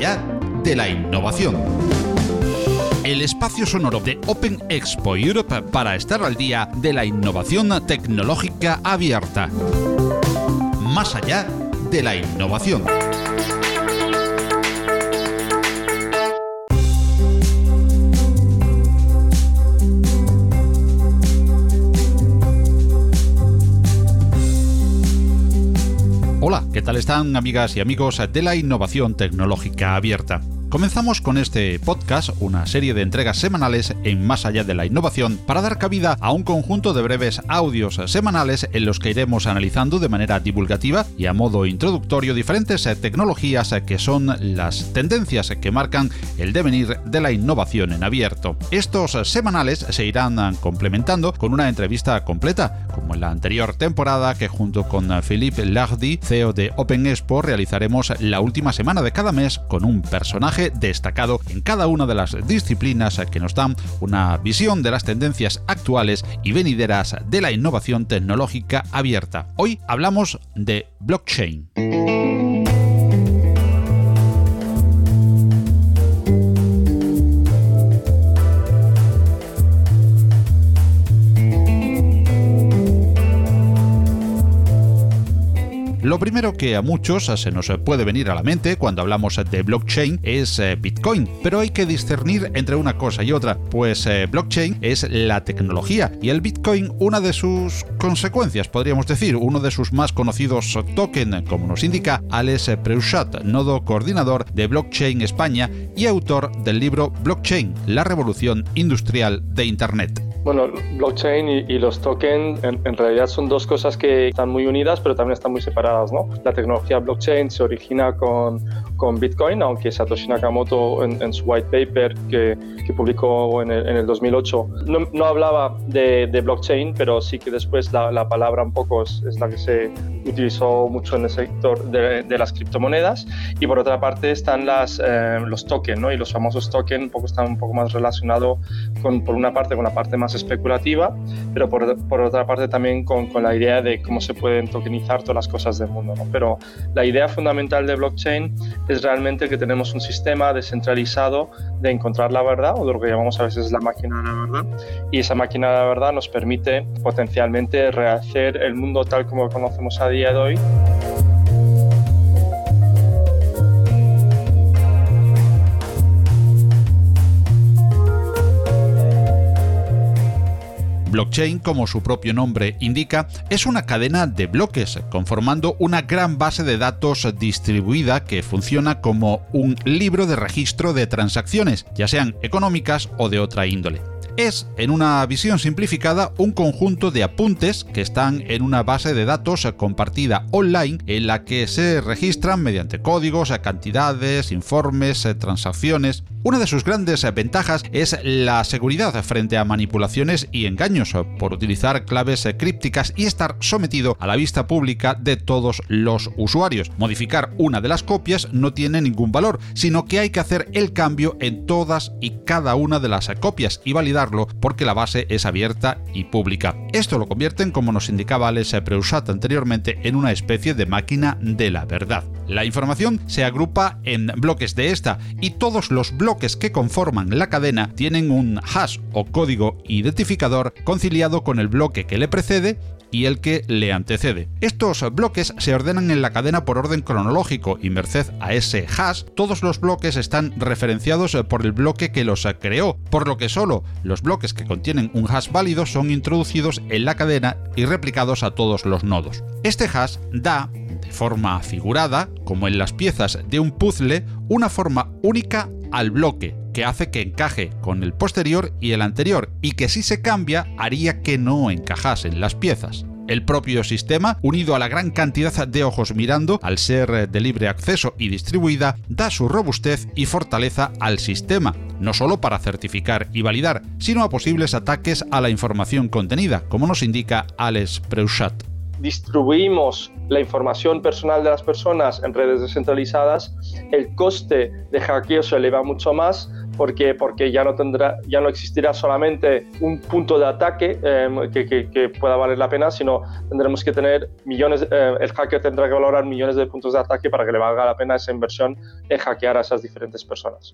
allá de la innovación. El espacio sonoro de Open Expo Europe para estar al día de la innovación tecnológica abierta. Más allá de la innovación. ¿Qué tal están amigas y amigos de la innovación tecnológica abierta? Comenzamos con este podcast, una serie de entregas semanales en Más allá de la innovación, para dar cabida a un conjunto de breves audios semanales en los que iremos analizando de manera divulgativa y a modo introductorio diferentes tecnologías que son las tendencias que marcan el devenir de la innovación en abierto. Estos semanales se irán complementando con una entrevista completa, como en la anterior temporada que junto con Philippe Lardy, CEO de Open Expo, realizaremos la última semana de cada mes con un personaje destacado en cada una de las disciplinas que nos dan una visión de las tendencias actuales y venideras de la innovación tecnológica abierta. Hoy hablamos de blockchain. Lo primero que a muchos se nos puede venir a la mente cuando hablamos de blockchain es eh, Bitcoin, pero hay que discernir entre una cosa y otra, pues eh, blockchain es la tecnología y el Bitcoin una de sus consecuencias, podríamos decir, uno de sus más conocidos tokens, como nos indica Alex Preuchat, nodo coordinador de Blockchain España y autor del libro Blockchain, la revolución industrial de Internet. Bueno, blockchain y, los tokens en, realidad son dos cosas que están muy unidas, pero también están muy separadas. ¿no? La tecnología blockchain se origina con, con Bitcoin, aunque Satoshi Nakamoto en, su white paper que, que publicó en el, en el 2008 no, no, hablaba de, de, blockchain, pero sí que después la, la palabra un poco es, es, la que se utilizó mucho en el sector de, de las criptomonedas. Y por otra parte están las, eh, los tokens, ¿no? y los famosos tokens un poco están un poco más relacionados con, por una parte, con la parte más especulativa, pero por, por otra parte también con, con, la idea de cómo se pueden tokenizar todas las cosas del mundo. ¿no? Pero la idea fundamental de blockchain es realmente que tenemos un sistema descentralizado de encontrar la verdad, o de lo que llamamos a veces la máquina de la verdad, y esa máquina de la verdad nos permite potencialmente rehacer el mundo tal como lo conocemos a día de hoy. Blockchain, como su propio nombre indica, es una cadena de bloques, conformando una gran base de datos distribuida que funciona como un libro de registro de transacciones, ya sean económicas o de otra índole es, en una visión simplificada, un conjunto de apuntes que están en una base de datos compartida online en la que se registran mediante códigos, cantidades, informes, transacciones. Una de sus grandes ventajas es la seguridad frente a manipulaciones y engaños por utilizar claves crípticas y estar sometido a la vista pública de todos los usuarios. Modificar una de las copias no tiene ningún valor, sino que hay que hacer el cambio en todas y cada una de las copias y validar porque la base es abierta y pública. Esto lo convierten, como nos indicaba Alex Preusat anteriormente, en una especie de máquina de la verdad. La información se agrupa en bloques de esta y todos los bloques que conforman la cadena tienen un hash o código identificador conciliado con el bloque que le precede y el que le antecede. Estos bloques se ordenan en la cadena por orden cronológico y merced a ese hash, todos los bloques están referenciados por el bloque que los creó, por lo que solo los bloques que contienen un hash válido son introducidos en la cadena y replicados a todos los nodos. Este hash da, de forma figurada, como en las piezas de un puzzle, una forma única al bloque, que hace que encaje con el posterior y el anterior, y que si se cambia haría que no encajasen las piezas. El propio sistema, unido a la gran cantidad de ojos mirando, al ser de libre acceso y distribuida, da su robustez y fortaleza al sistema, no solo para certificar y validar, sino a posibles ataques a la información contenida, como nos indica Alex Preuchat distribuimos la información personal de las personas en redes descentralizadas, el coste de hackeo se eleva mucho más, porque, porque ya, no tendrá, ya no existirá solamente un punto de ataque em, que, que, pueda valer la pena, sino tendremos que tener millones, eh, el hacker tendrá que valorar millones de puntos de ataque para que le valga la pena esa inversión en hackear a esas diferentes personas.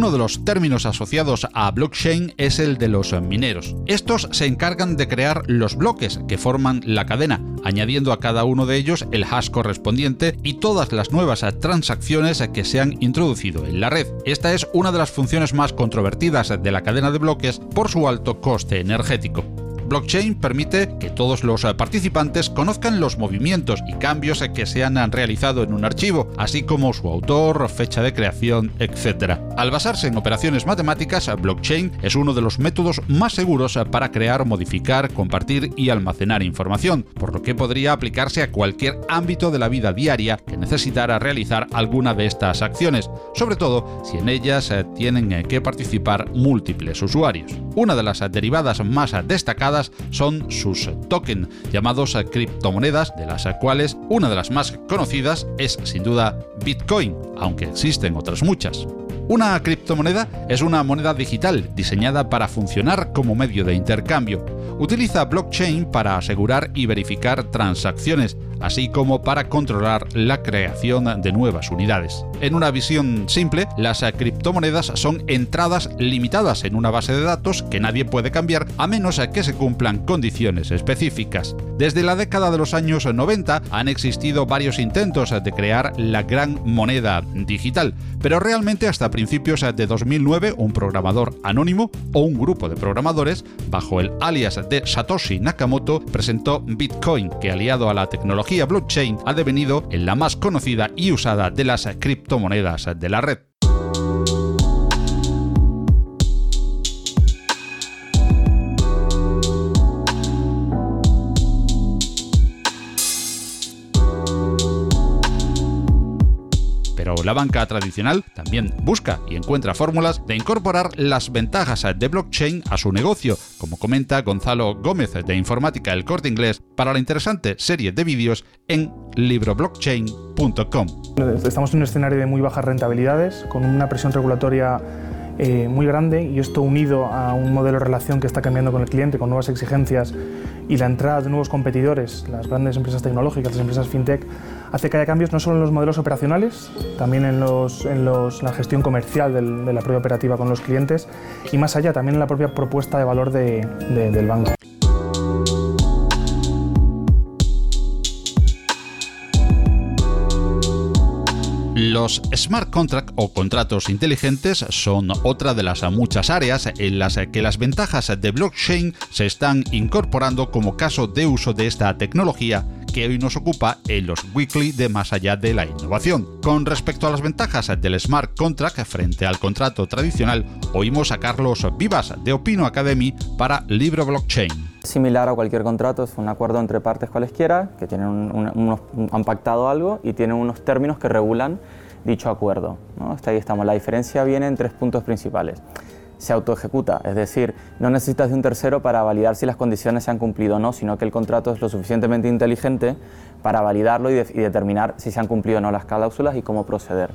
Uno de los términos asociados a blockchain es el de los mineros. Estos se encargan de crear los bloques que forman la cadena, añadiendo a cada uno de ellos el hash correspondiente y todas las nuevas transacciones que se han introducido en la red. Esta es una de las funciones más controvertidas de la cadena de bloques por su alto coste energético blockchain permite que todos los eh, participantes conozcan los movimientos y cambios que se han realizado en un archivo, así como su autor, fecha de creación, etc. Al basarse en operaciones matemáticas, blockchain es uno de los métodos más seguros para crear, modificar, compartir y almacenar información, por lo que podría aplicarse a cualquier ámbito de la vida diaria que necesitara realizar alguna de estas acciones, sobre todo si en ellas eh, tienen eh, que participar múltiples usuarios. Una de las derivadas más destacadas son sus tokens, llamados criptomonedas, de las cuales una de las más conocidas es sin duda Bitcoin, aunque existen otras muchas. Una criptomoneda es una moneda digital diseñada para funcionar como medio de intercambio. Utiliza blockchain para asegurar y verificar transacciones, así como para controlar la creación de nuevas unidades. En una visión simple, las criptomonedas son entradas limitadas en una base de datos que nadie puede cambiar a menos que se cumplan condiciones específicas. Desde la década de los años 90 han existido varios intentos de crear la gran moneda digital, pero realmente hasta principios de 2009 un programador anónimo o un grupo de programadores bajo el alias de Satoshi Nakamoto presentó Bitcoin, que aliado a la tecnología blockchain ha devenido en la más conocida y usada de las criptomonedas de la red. La banca tradicional también busca y encuentra fórmulas de incorporar las ventajas de blockchain a su negocio, como comenta Gonzalo Gómez de Informática El Corte Inglés para la interesante serie de vídeos en libroblockchain.com. Estamos en un escenario de muy bajas rentabilidades, con una presión regulatoria eh, muy grande y esto unido a un modelo de relación que está cambiando con el cliente, con nuevas exigencias y la entrada de nuevos competidores, las grandes empresas tecnológicas, las empresas fintech, hace que haya cambios no solo en los modelos operacionales, también en, la gestión comercial de la propia operativa con los clientes y más allá también en la propia propuesta de valor de, del banco. Los smart contracts o contratos inteligentes son otra de las muchas áreas en las que las ventajas de blockchain se están incorporando como caso de uso de esta tecnología que hoy nos ocupa en los weekly de más allá de la innovación. Con respecto a las ventajas del smart contract frente al contrato tradicional, oímos a Carlos Vivas de Opino Academy para Libro Blockchain. Similar a cualquier contrato, es un acuerdo entre partes cualesquiera que tienen unos, han pactado algo y tienen unos términos que regulan dicho acuerdo. Hasta ahí estamos. La diferencia viene en tres puntos principales. Se autoejecuta, es decir, no necesitas de un tercero para validar si las condiciones se han cumplido o no, sino que el contrato es lo suficientemente inteligente para validarlo y, determinar si se han cumplido o no las cláusulas y cómo proceder.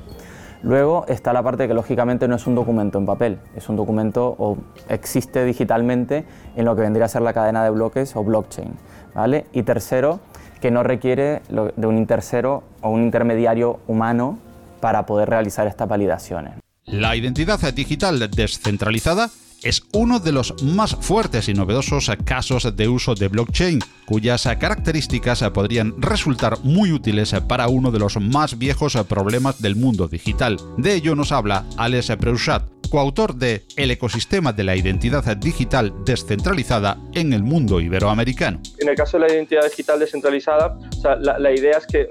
Luego está la parte que lógicamente no es un documento en papel, es un documento o existe digitalmente en lo que vendría a ser la cadena de bloques o blockchain. ¿vale? Y tercero, que no requiere de un tercero o un intermediario humano para poder realizar estas validaciones. La identidad digital descentralizada es uno de los más fuertes y novedosos casos de uso de blockchain, cuyas características podrían resultar muy útiles para uno de los más viejos problemas del mundo digital. De ello nos habla Alex Preuchat, coautor de El ecosistema de la identidad digital descentralizada en el mundo iberoamericano. En el caso de la identidad digital descentralizada, la, idea es que,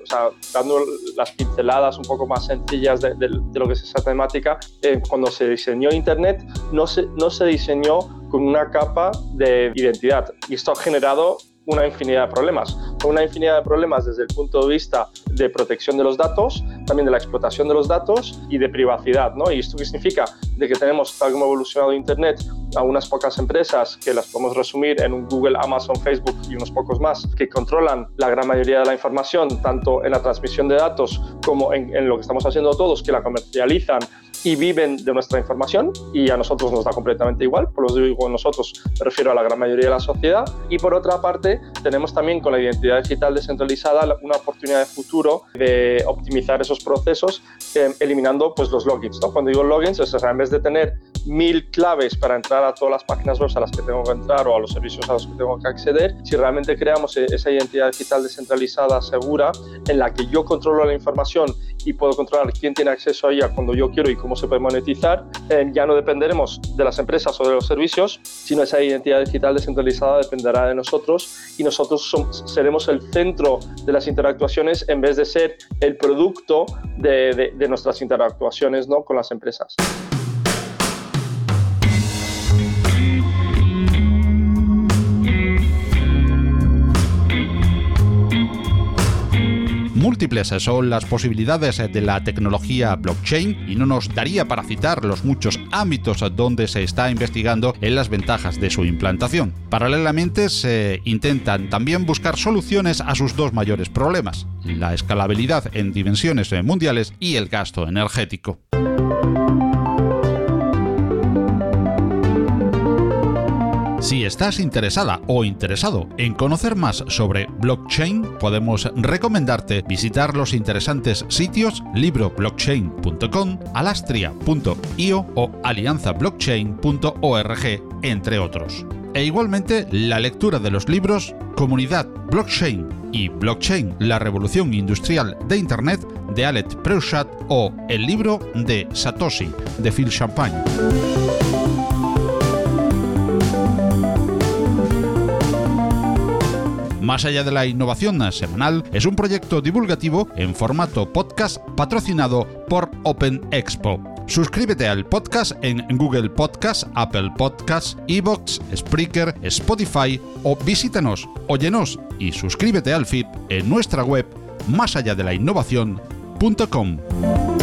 dando las pinceladas un poco más sencillas de, lo que es esa temática, eh, cuando se diseñó Internet no se, no se diseñó con una capa de identidad y esto ha generado una infinidad de problemas. Una infinidad de problemas desde el punto de vista de protección de los datos, también de la explotación de los datos y de privacidad. ¿no? ¿Y esto qué significa? De que tenemos, tal como ha evolucionado Internet, a unas pocas empresas que las podemos resumir en un Google, Amazon, Facebook y unos pocos más que controlan la gran mayoría de la información, tanto en la transmisión de datos como en, en lo que estamos haciendo todos, que la comercializan y viven de nuestra información y a nosotros nos da completamente igual, por lo digo nosotros, me refiero a la gran mayoría de la sociedad. Y por otra parte, tenemos también con la identidad digital descentralizada una oportunidad de futuro de optimizar esos procesos eh, eliminando pues, los logins. ¿no? Cuando digo logins, es en vez de tener mil claves para entrar a todas las páginas web a las que tengo que entrar o a los servicios a los que tengo que acceder, si realmente creamos e-, esa identidad digital descentralizada, segura, en la que yo controlo la información y puedo controlar quién tiene acceso a ella cuando yo quiero y cómo se puede monetizar, eh, ya no dependeremos de las empresas o de los servicios, sino esa identidad digital descentralizada dependerá de nosotros y nosotros seremos el centro de las interactuaciones en vez de ser el producto de, de, de nuestras interactuaciones ¿no? con las empresas. Múltiples son las posibilidades de la tecnología blockchain y no nos daría para citar los muchos ámbitos donde se está investigando en las ventajas de su implantación. Paralelamente se intentan también buscar soluciones a sus dos mayores problemas, la escalabilidad en dimensiones mundiales y el gasto energético. Si estás interesada o interesado en conocer más sobre blockchain, podemos recomendarte visitar los interesantes sitios libroblockchain.com, alastria.io o alianzablockchain.org, entre otros. E igualmente la lectura de los libros Comunidad Blockchain y Blockchain, la revolución industrial de Internet de Alet Preushat o el libro de Satoshi de Phil Champagne. Más allá de la innovación semanal, es un proyecto divulgativo en formato podcast patrocinado por Open Expo. Suscríbete al podcast en Google Podcast, Apple Podcasts, Evox, Spreaker, Spotify o visítanos, óyenos y suscríbete al feed en nuestra web más allá de la innovación.com.